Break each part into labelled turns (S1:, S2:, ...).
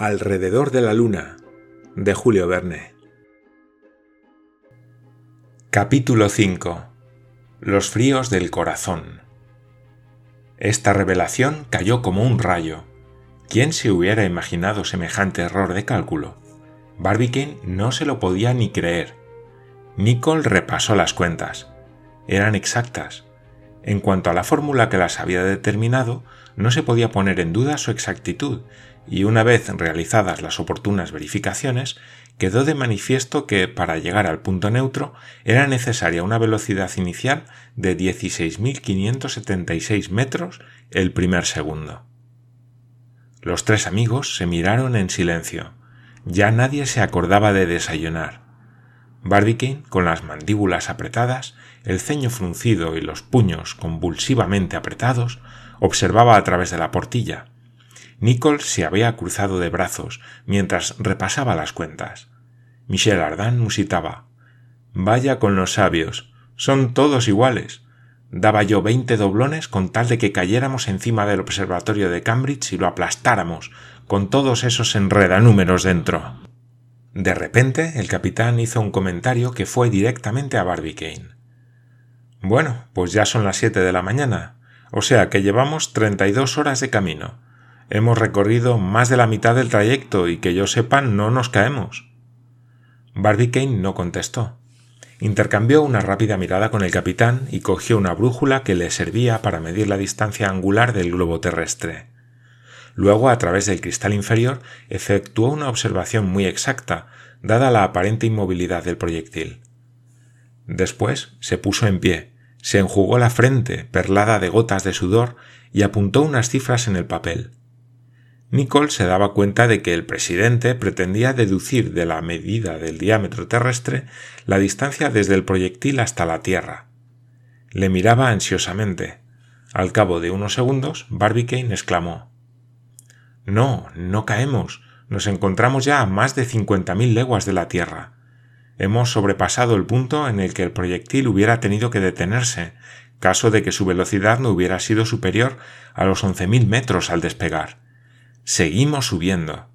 S1: Alrededor de la Luna, de Julio Verne. Capítulo 5. Los fríos del corazón. Esta revelación cayó como un rayo. ¿Quién se hubiera imaginado semejante error de cálculo? Barbicane no se lo podía ni creer. Nicole repasó las cuentas. Eran exactas. En cuanto a la fórmula que las había determinado, no se podía poner en duda su exactitud, y una vez realizadas las oportunas verificaciones, quedó de manifiesto que para llegar al punto neutro era necesaria una velocidad inicial de 16.576 metros el primer segundo. Los tres amigos se miraron en silencio. Ya nadie se acordaba de desayunar. Barbicane, con las mandíbulas apretadas, el ceño fruncido y los puños convulsivamente apretados, observaba a través de la portilla. Nicole se había cruzado de brazos mientras repasaba las cuentas. Michel Ardan musitaba. Vaya con los sabios. Son todos iguales. Daba yo veinte doblones con tal de que cayéramos encima del observatorio de Cambridge y lo aplastáramos, con todos esos enredanúmeros dentro. De repente, el capitán hizo un comentario que fue directamente a Barbicane. Bueno, pues ya son las siete de la mañana, o sea que llevamos treinta y dos horas de camino. Hemos recorrido más de la mitad del trayecto y que yo sepa no nos caemos. Barbicane no contestó. Intercambió una rápida mirada con el capitán y cogió una brújula que le servía para medir la distancia angular del globo terrestre. Luego, a través del cristal inferior, efectuó una observación muy exacta, dada la aparente inmovilidad del proyectil. Después se puso en pie, se enjugó la frente, perlada de gotas de sudor, y apuntó unas cifras en el papel. Nicole se daba cuenta de que el presidente pretendía deducir de la medida del diámetro terrestre la distancia desde el proyectil hasta la Tierra. Le miraba ansiosamente. Al cabo de unos segundos, Barbicane exclamó No, no caemos. Nos encontramos ya a más de cincuenta mil leguas de la Tierra. Hemos sobrepasado el punto en el que el proyectil hubiera tenido que detenerse, caso de que su velocidad no hubiera sido superior a los once mil metros al despegar Seguimos subiendo.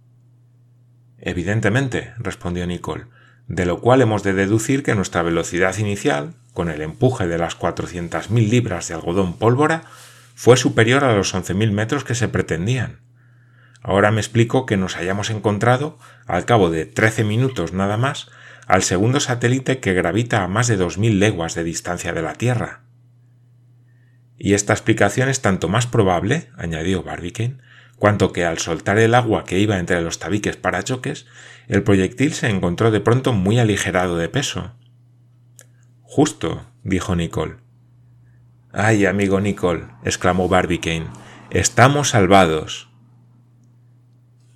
S1: Evidentemente, respondió Nicole, de lo cual hemos de deducir que nuestra velocidad inicial, con el empuje de las cuatrocientas mil libras de algodón pólvora, fue superior a los once mil metros que se pretendían. Ahora me explico que nos hayamos encontrado, al cabo de trece minutos nada más, al segundo satélite que gravita a más de dos mil leguas de distancia de la Tierra. Y esta explicación es tanto más probable, añadió Barbicane, cuanto que al soltar el agua que iba entre los tabiques para choques, el proyectil se encontró de pronto muy aligerado de peso. Justo, dijo Nicole. Ay, amigo Nicole, exclamó Barbicane, estamos salvados.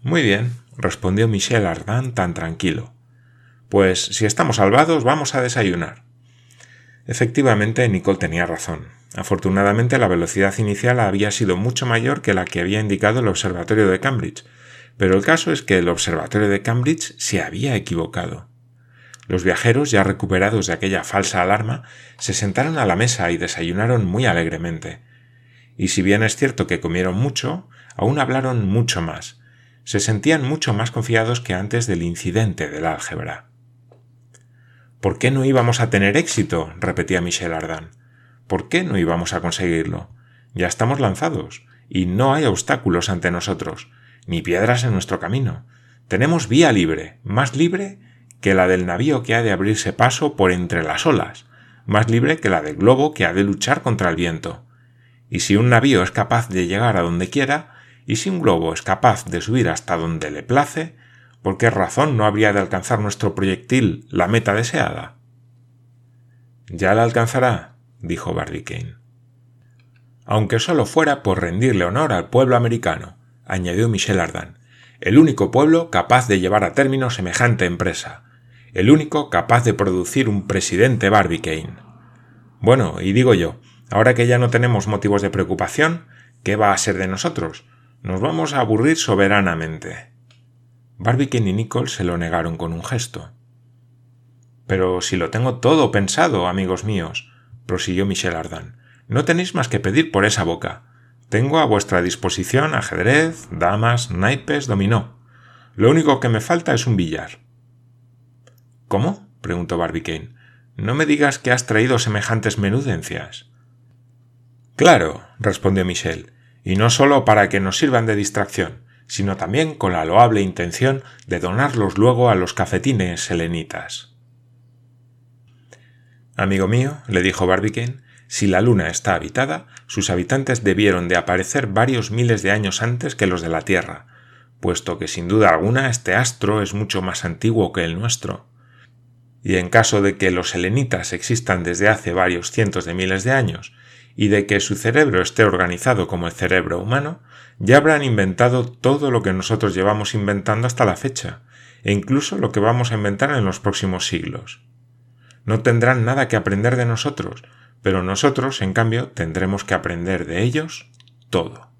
S1: Muy bien, respondió Michel Ardan tan tranquilo. Pues si estamos salvados, vamos a desayunar. Efectivamente, Nicole tenía razón. Afortunadamente la velocidad inicial había sido mucho mayor que la que había indicado el observatorio de Cambridge, pero el caso es que el observatorio de Cambridge se había equivocado. Los viajeros, ya recuperados de aquella falsa alarma, se sentaron a la mesa y desayunaron muy alegremente. Y si bien es cierto que comieron mucho, aún hablaron mucho más. Se sentían mucho más confiados que antes del incidente del álgebra. ¿Por qué no íbamos a tener éxito? repetía Michel Ardan. ¿Por qué no íbamos a conseguirlo? Ya estamos lanzados, y no hay obstáculos ante nosotros, ni piedras en nuestro camino. Tenemos vía libre, más libre que la del navío que ha de abrirse paso por entre las olas, más libre que la del globo que ha de luchar contra el viento. Y si un navío es capaz de llegar a donde quiera, y si un globo es capaz de subir hasta donde le place, ¿por qué razón no habría de alcanzar nuestro proyectil la meta deseada? Ya la alcanzará, dijo Barbicane. Aunque solo fuera por rendirle honor al pueblo americano, añadió Michel Ardan, el único pueblo capaz de llevar a término semejante empresa, el único capaz de producir un presidente Barbicane. Bueno, y digo yo, ahora que ya no tenemos motivos de preocupación, ¿qué va a ser de nosotros? Nos vamos a aburrir soberanamente. Barbicane y Nicole se lo negaron con un gesto. Pero si lo tengo todo pensado, amigos míos, prosiguió Michel Ardan. No tenéis más que pedir por esa boca. Tengo a vuestra disposición ajedrez, damas, naipes, dominó. Lo único que me falta es un billar. ¿Cómo? preguntó Barbicane. No me digas que has traído semejantes menudencias. Claro, respondió Michel, y no solo para que nos sirvan de distracción, sino también con la loable intención de donarlos luego a los cafetines selenitas. Amigo mío, le dijo Barbicane, si la luna está habitada, sus habitantes debieron de aparecer varios miles de años antes que los de la Tierra, puesto que sin duda alguna este astro es mucho más antiguo que el nuestro. Y en caso de que los selenitas existan desde hace varios cientos de miles de años, y de que su cerebro esté organizado como el cerebro humano, ya habrán inventado todo lo que nosotros llevamos inventando hasta la fecha, e incluso lo que vamos a inventar en los próximos siglos. No tendrán nada que aprender de nosotros, pero nosotros, en cambio, tendremos que aprender de ellos todo.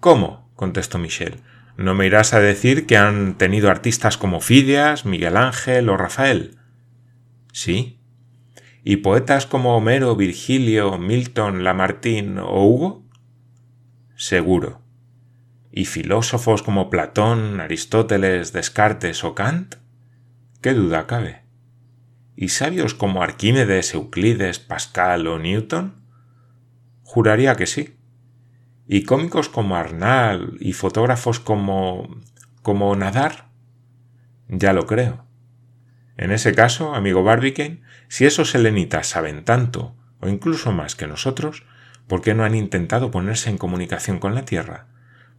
S1: ¿Cómo? contestó Michel. ¿No me irás a decir que han tenido artistas como Fidias, Miguel Ángel o Rafael? Sí. ¿Y poetas como Homero, Virgilio, Milton, Lamartine o Hugo? Seguro. ¿Y filósofos como Platón, Aristóteles, Descartes o Kant? ¿Qué duda cabe? ¿Y sabios como Arquímedes, Euclides, Pascal o Newton? Juraría que sí. ¿Y cómicos como Arnal y fotógrafos como... como Nadar? Ya lo creo. En ese caso, amigo Barbicane, si esos selenitas saben tanto, o incluso más que nosotros, ¿por qué no han intentado ponerse en comunicación con la Tierra?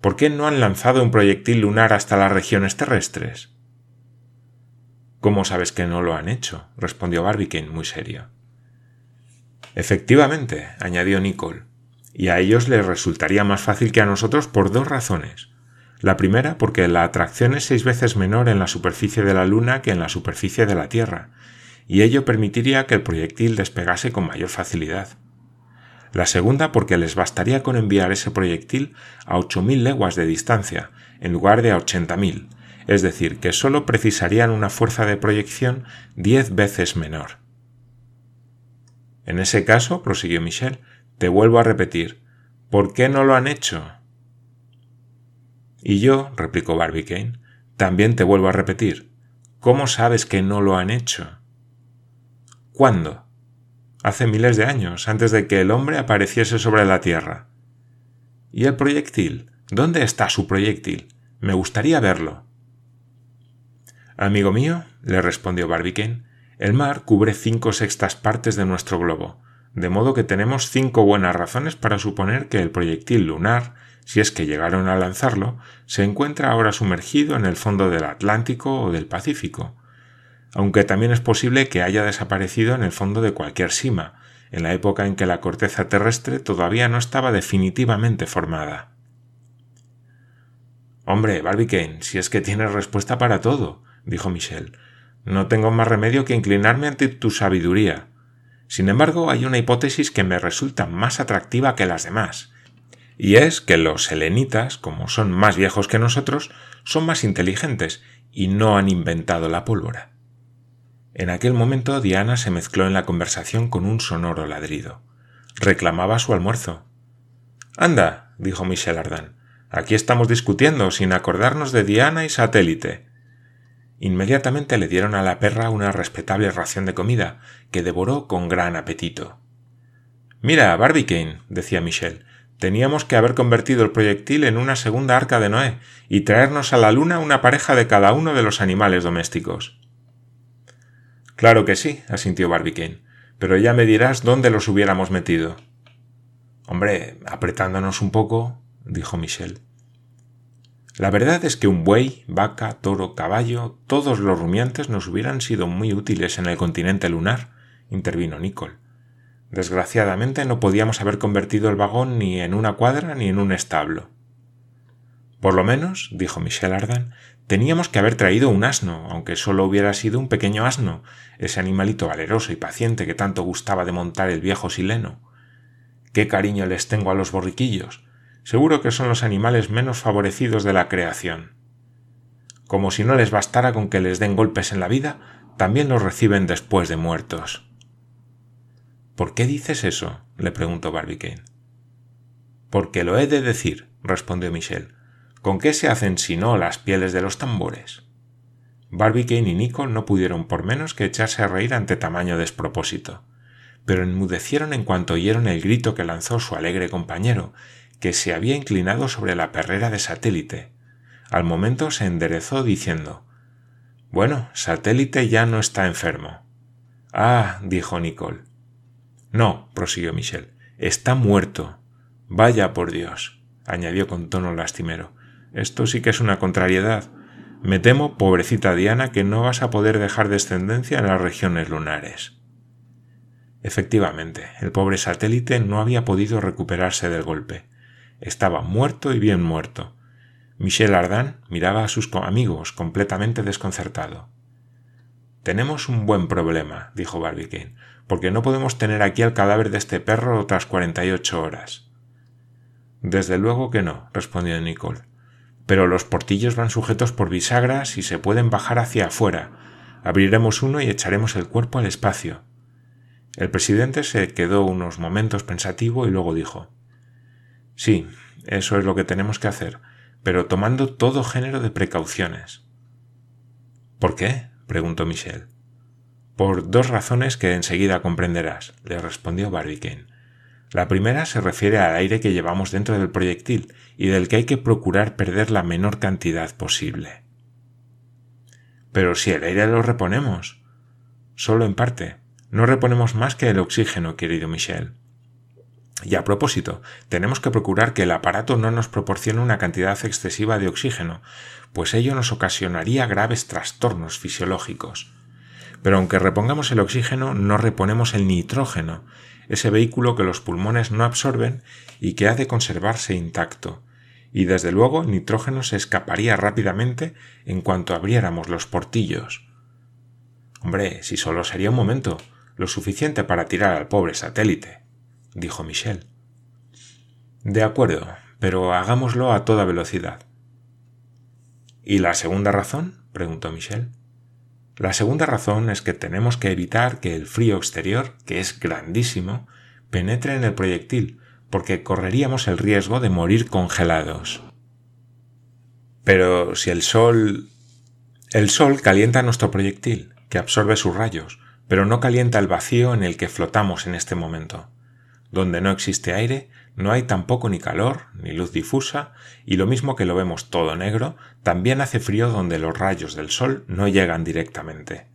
S1: ¿Por qué no han lanzado un proyectil lunar hasta las regiones terrestres? ¿Cómo sabes que no lo han hecho? respondió Barbicane muy serio. Efectivamente, añadió Nicole, y a ellos les resultaría más fácil que a nosotros por dos razones. La primera, porque la atracción es seis veces menor en la superficie de la Luna que en la superficie de la Tierra, y ello permitiría que el proyectil despegase con mayor facilidad. La segunda, porque les bastaría con enviar ese proyectil a 8.000 leguas de distancia, en lugar de a 80.000, es decir, que sólo precisarían una fuerza de proyección diez veces menor. En ese caso, prosiguió Michel, te vuelvo a repetir, ¿por qué no lo han hecho? Y yo, replicó Barbicane, también te vuelvo a repetir, ¿cómo sabes que no lo han hecho? ¿Cuándo? Hace miles de años, antes de que el hombre apareciese sobre la Tierra. ¿Y el proyectil? ¿Dónde está su proyectil? Me gustaría verlo. Amigo mío, le respondió Barbicane, el mar cubre cinco sextas partes de nuestro globo, de modo que tenemos cinco buenas razones para suponer que el proyectil lunar, si es que llegaron a lanzarlo, se encuentra ahora sumergido en el fondo del Atlántico o del Pacífico, aunque también es posible que haya desaparecido en el fondo de cualquier sima, en la época en que la corteza terrestre todavía no estaba definitivamente formada. Hombre, Barbicane, si es que tienes respuesta para todo, dijo Michel. No tengo más remedio que inclinarme ante tu sabiduría. Sin embargo, hay una hipótesis que me resulta más atractiva que las demás, y es que los selenitas, como son más viejos que nosotros, son más inteligentes y no han inventado la pólvora. En aquel momento Diana se mezcló en la conversación con un sonoro ladrido. Reclamaba su almuerzo. Anda, dijo Michel Ardan, aquí estamos discutiendo sin acordarnos de Diana y satélite. Inmediatamente le dieron a la perra una respetable ración de comida, que devoró con gran apetito. Mira, Barbicane, decía Michel, teníamos que haber convertido el proyectil en una segunda arca de Noé y traernos a la luna una pareja de cada uno de los animales domésticos. Claro que sí, asintió Barbicane, pero ya me dirás dónde los hubiéramos metido. Hombre, apretándonos un poco, dijo Michel. La verdad es que un buey, vaca, toro, caballo, todos los rumiantes nos hubieran sido muy útiles en el continente lunar, intervino Nicole. Desgraciadamente no podíamos haber convertido el vagón ni en una cuadra ni en un establo. Por lo menos, dijo Michel Ardan, teníamos que haber traído un asno, aunque solo hubiera sido un pequeño asno, ese animalito valeroso y paciente que tanto gustaba de montar el viejo sileno. Qué cariño les tengo a los borriquillos, seguro que son los animales menos favorecidos de la creación. Como si no les bastara con que les den golpes en la vida, también los reciben después de muertos. ¿Por qué dices eso? le preguntó Barbicane. Porque lo he de decir, respondió Michel. ¿Con qué se hacen si no las pieles de los tambores? Barbicane y Nico no pudieron por menos que echarse a reír ante tamaño despropósito, pero enmudecieron en cuanto oyeron el grito que lanzó su alegre compañero, que se había inclinado sobre la perrera de satélite. Al momento se enderezó diciendo Bueno, satélite ya no está enfermo. Ah, dijo Nicole. No, prosiguió Michel, está muerto. Vaya por Dios, añadió con tono lastimero. Esto sí que es una contrariedad. Me temo, pobrecita Diana, que no vas a poder dejar descendencia en las regiones lunares. Efectivamente, el pobre satélite no había podido recuperarse del golpe. Estaba muerto y bien muerto. Michel Ardan miraba a sus amigos completamente desconcertado. Tenemos un buen problema, dijo Barbicane, porque no podemos tener aquí el cadáver de este perro otras cuarenta y ocho horas. Desde luego que no, respondió Nicole pero los portillos van sujetos por bisagras y se pueden bajar hacia afuera. Abriremos uno y echaremos el cuerpo al espacio. El presidente se quedó unos momentos pensativo y luego dijo Sí, eso es lo que tenemos que hacer, pero tomando todo género de precauciones. ¿Por qué? preguntó Michel. Por dos razones que enseguida comprenderás, le respondió Barbicane. La primera se refiere al aire que llevamos dentro del proyectil y del que hay que procurar perder la menor cantidad posible. Pero si el aire lo reponemos. Solo en parte. No reponemos más que el oxígeno, querido Michel. Y a propósito, tenemos que procurar que el aparato no nos proporcione una cantidad excesiva de oxígeno, pues ello nos ocasionaría graves trastornos fisiológicos. Pero aunque repongamos el oxígeno, no reponemos el nitrógeno, ese vehículo que los pulmones no absorben y que ha de conservarse intacto, y desde luego el nitrógeno se escaparía rápidamente en cuanto abriéramos los portillos. Hombre, si solo sería un momento, lo suficiente para tirar al pobre satélite, dijo Michel. De acuerdo, pero hagámoslo a toda velocidad. ¿Y la segunda razón? preguntó Michel. La segunda razón es que tenemos que evitar que el frío exterior, que es grandísimo, penetre en el proyectil, porque correríamos el riesgo de morir congelados. Pero si el Sol... El Sol calienta nuestro proyectil, que absorbe sus rayos, pero no calienta el vacío en el que flotamos en este momento. Donde no existe aire, no hay tampoco ni calor, ni luz difusa, y lo mismo que lo vemos todo negro, también hace frío donde los rayos del sol no llegan directamente.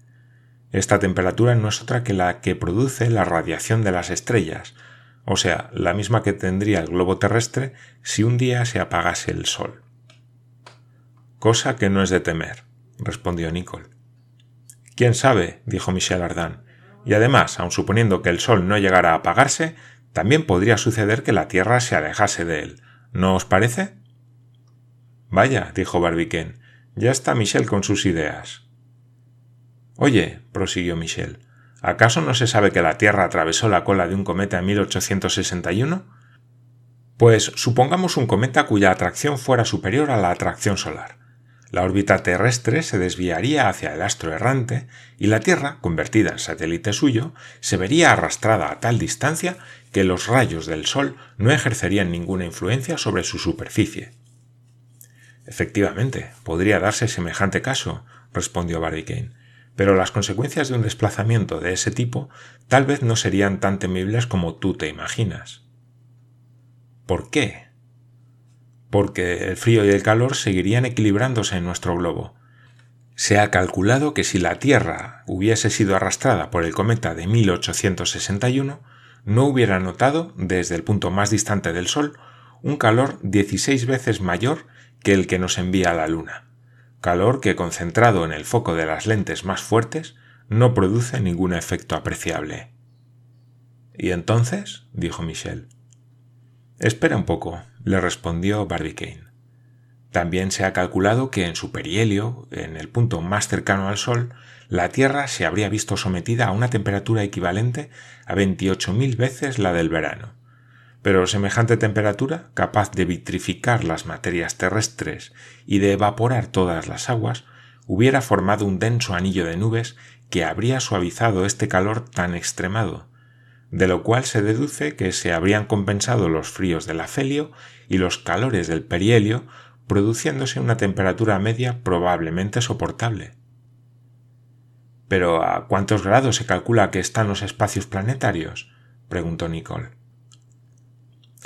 S1: Esta temperatura no es otra que la que produce la radiación de las estrellas, o sea, la misma que tendría el globo terrestre si un día se apagase el sol. Cosa que no es de temer, respondió Nicole. ¿Quién sabe? dijo Michel Ardan. Y además, aun suponiendo que el sol no llegara a apagarse, también podría suceder que la Tierra se alejase de él. ¿No os parece? Vaya, dijo Barbicane, ya está Michel con sus ideas. Oye, prosiguió Michel, ¿acaso no se sabe que la Tierra atravesó la cola de un cometa en 1861? Pues supongamos un cometa cuya atracción fuera superior a la atracción solar. La órbita terrestre se desviaría hacia el astro errante y la Tierra, convertida en satélite suyo, se vería arrastrada a tal distancia que los rayos del Sol no ejercerían ninguna influencia sobre su superficie. Efectivamente, podría darse semejante caso, respondió Barbicane, pero las consecuencias de un desplazamiento de ese tipo tal vez no serían tan temibles como tú te imaginas. ¿Por qué? porque el frío y el calor seguirían equilibrándose en nuestro globo. Se ha calculado que si la Tierra hubiese sido arrastrada por el cometa de 1861, no hubiera notado, desde el punto más distante del Sol, un calor 16 veces mayor que el que nos envía la Luna, calor que concentrado en el foco de las lentes más fuertes no produce ningún efecto apreciable. ¿Y entonces? dijo Michel. Espera un poco, le respondió Barbicane. También se ha calculado que en su perihelio, en el punto más cercano al Sol, la Tierra se habría visto sometida a una temperatura equivalente a 28.000 veces la del verano. Pero semejante temperatura, capaz de vitrificar las materias terrestres y de evaporar todas las aguas, hubiera formado un denso anillo de nubes que habría suavizado este calor tan extremado, de lo cual se deduce que se habrían compensado los fríos del afelio y los calores del perihelio produciéndose una temperatura media probablemente soportable. ¿Pero a cuántos grados se calcula que están los espacios planetarios? preguntó Nicole.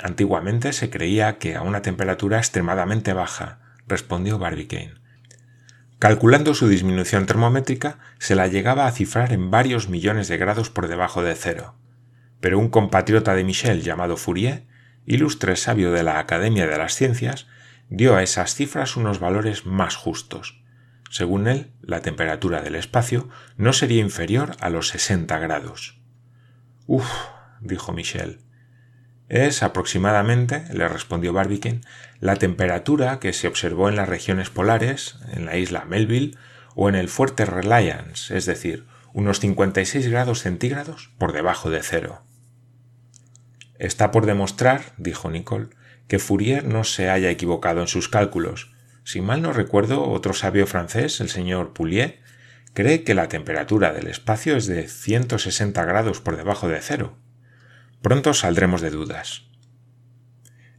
S1: Antiguamente se creía que a una temperatura extremadamente baja, respondió Barbicane. Calculando su disminución termométrica, se la llegaba a cifrar en varios millones de grados por debajo de cero. Pero un compatriota de Michel llamado Fourier, ilustre sabio de la Academia de las Ciencias, dio a esas cifras unos valores más justos. Según él, la temperatura del espacio no sería inferior a los 60 grados. Uf, dijo Michel. Es aproximadamente, le respondió Barbicane, la temperatura que se observó en las regiones polares, en la isla Melville o en el fuerte Reliance, es decir, unos 56 grados centígrados por debajo de cero. Está por demostrar, dijo Nicole, que Fourier no se haya equivocado en sus cálculos. Si mal no recuerdo, otro sabio francés, el señor Poulier, cree que la temperatura del espacio es de 160 grados por debajo de cero. Pronto saldremos de dudas.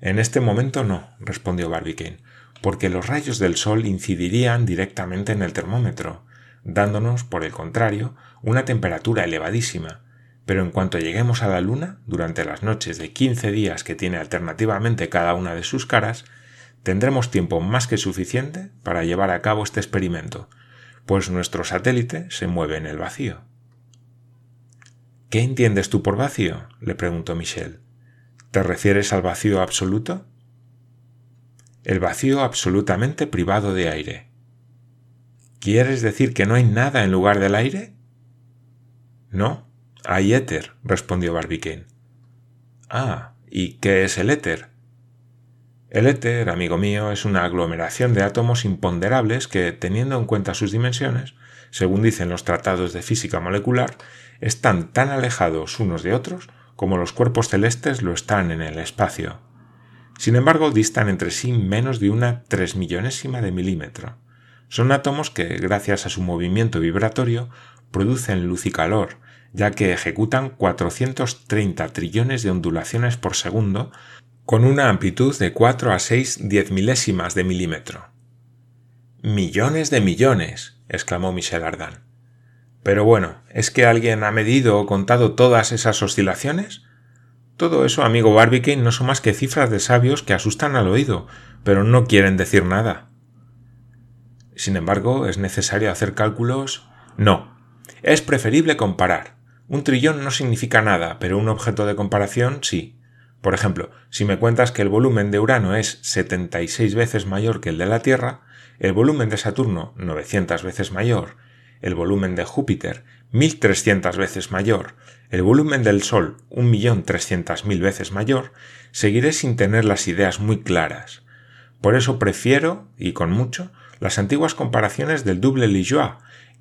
S1: En este momento no, respondió Barbicane, porque los rayos del sol incidirían directamente en el termómetro, dándonos, por el contrario, una temperatura elevadísima, pero en cuanto lleguemos a la Luna, durante las noches de 15 días que tiene alternativamente cada una de sus caras, tendremos tiempo más que suficiente para llevar a cabo este experimento, pues nuestro satélite se mueve en el vacío. ¿Qué entiendes tú por vacío? le preguntó Michel. ¿Te refieres al vacío absoluto? El vacío absolutamente privado de aire. ¿Quieres decir que no hay nada en lugar del aire? No, hay éter, respondió Barbicane. Ah, ¿y qué es el éter? El éter, amigo mío, es una aglomeración de átomos imponderables que, teniendo en cuenta sus dimensiones, según dicen los tratados de física molecular, están tan alejados unos de otros como los cuerpos celestes lo están en el espacio. Sin embargo, distan entre sí menos de una tres millonésima de milímetro. Son átomos que, gracias a su movimiento vibratorio, producen luz y calor, ya que ejecutan 430 trillones de ondulaciones por segundo con una amplitud de 4 a 6 diez milésimas de milímetro. Millones de millones, exclamó Michel Ardan. Pero bueno, ¿es que alguien ha medido o contado todas esas oscilaciones? Todo eso, amigo Barbicane, no son más que cifras de sabios que asustan al oído, pero no quieren decir nada. Sin embargo, ¿es necesario hacer cálculos? No. Es preferible comparar. Un trillón no significa nada, pero un objeto de comparación sí. Por ejemplo, si me cuentas que el volumen de Urano es 76 veces mayor que el de la Tierra, el volumen de Saturno 900 veces mayor el volumen de Júpiter 1300 veces mayor, el volumen del Sol 1.300.000 veces mayor, seguiré sin tener las ideas muy claras. Por eso prefiero, y con mucho, las antiguas comparaciones del double Lijois,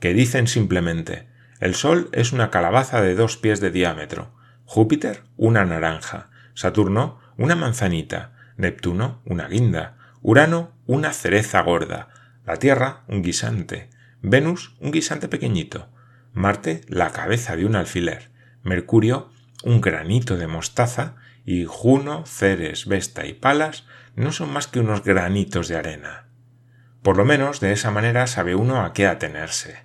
S1: que dicen simplemente el Sol es una calabaza de dos pies de diámetro, Júpiter una naranja, Saturno una manzanita, Neptuno una guinda, Urano una cereza gorda, la Tierra un guisante, Venus un guisante pequeñito, Marte la cabeza de un alfiler, Mercurio un granito de mostaza. Y Juno, Ceres, Vesta y Palas no son más que unos granitos de arena. Por lo menos de esa manera sabe uno a qué atenerse.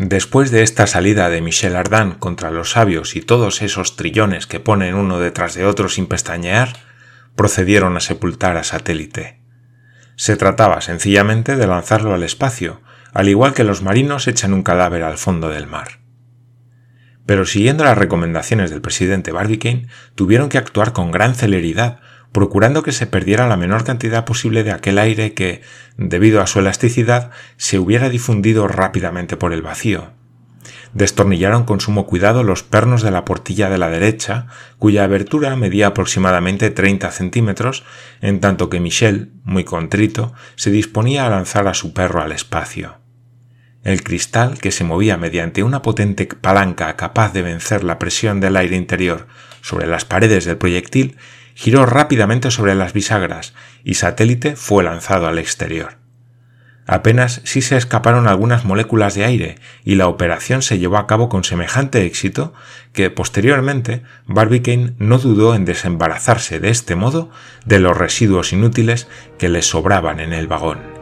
S1: Después de esta salida de Michel Ardan contra los sabios y todos esos trillones que ponen uno detrás de otro sin pestañear, procedieron a sepultar a satélite. Se trataba sencillamente de lanzarlo al espacio, al igual que los marinos echan un cadáver al fondo del mar. Pero siguiendo las recomendaciones del presidente Barbicane, tuvieron que actuar con gran celeridad, procurando que se perdiera la menor cantidad posible de aquel aire que, debido a su elasticidad, se hubiera difundido rápidamente por el vacío. Destornillaron con sumo cuidado los pernos de la portilla de la derecha, cuya abertura medía aproximadamente 30 centímetros, en tanto que Michel, muy contrito, se disponía a lanzar a su perro al espacio. El cristal, que se movía mediante una potente palanca capaz de vencer la presión del aire interior sobre las paredes del proyectil, giró rápidamente sobre las bisagras y satélite fue lanzado al exterior. apenas sí se escaparon algunas moléculas de aire y la operación se llevó a cabo con semejante éxito que posteriormente Barbicane no dudó en desembarazarse de este modo de los residuos inútiles que le sobraban en el vagón.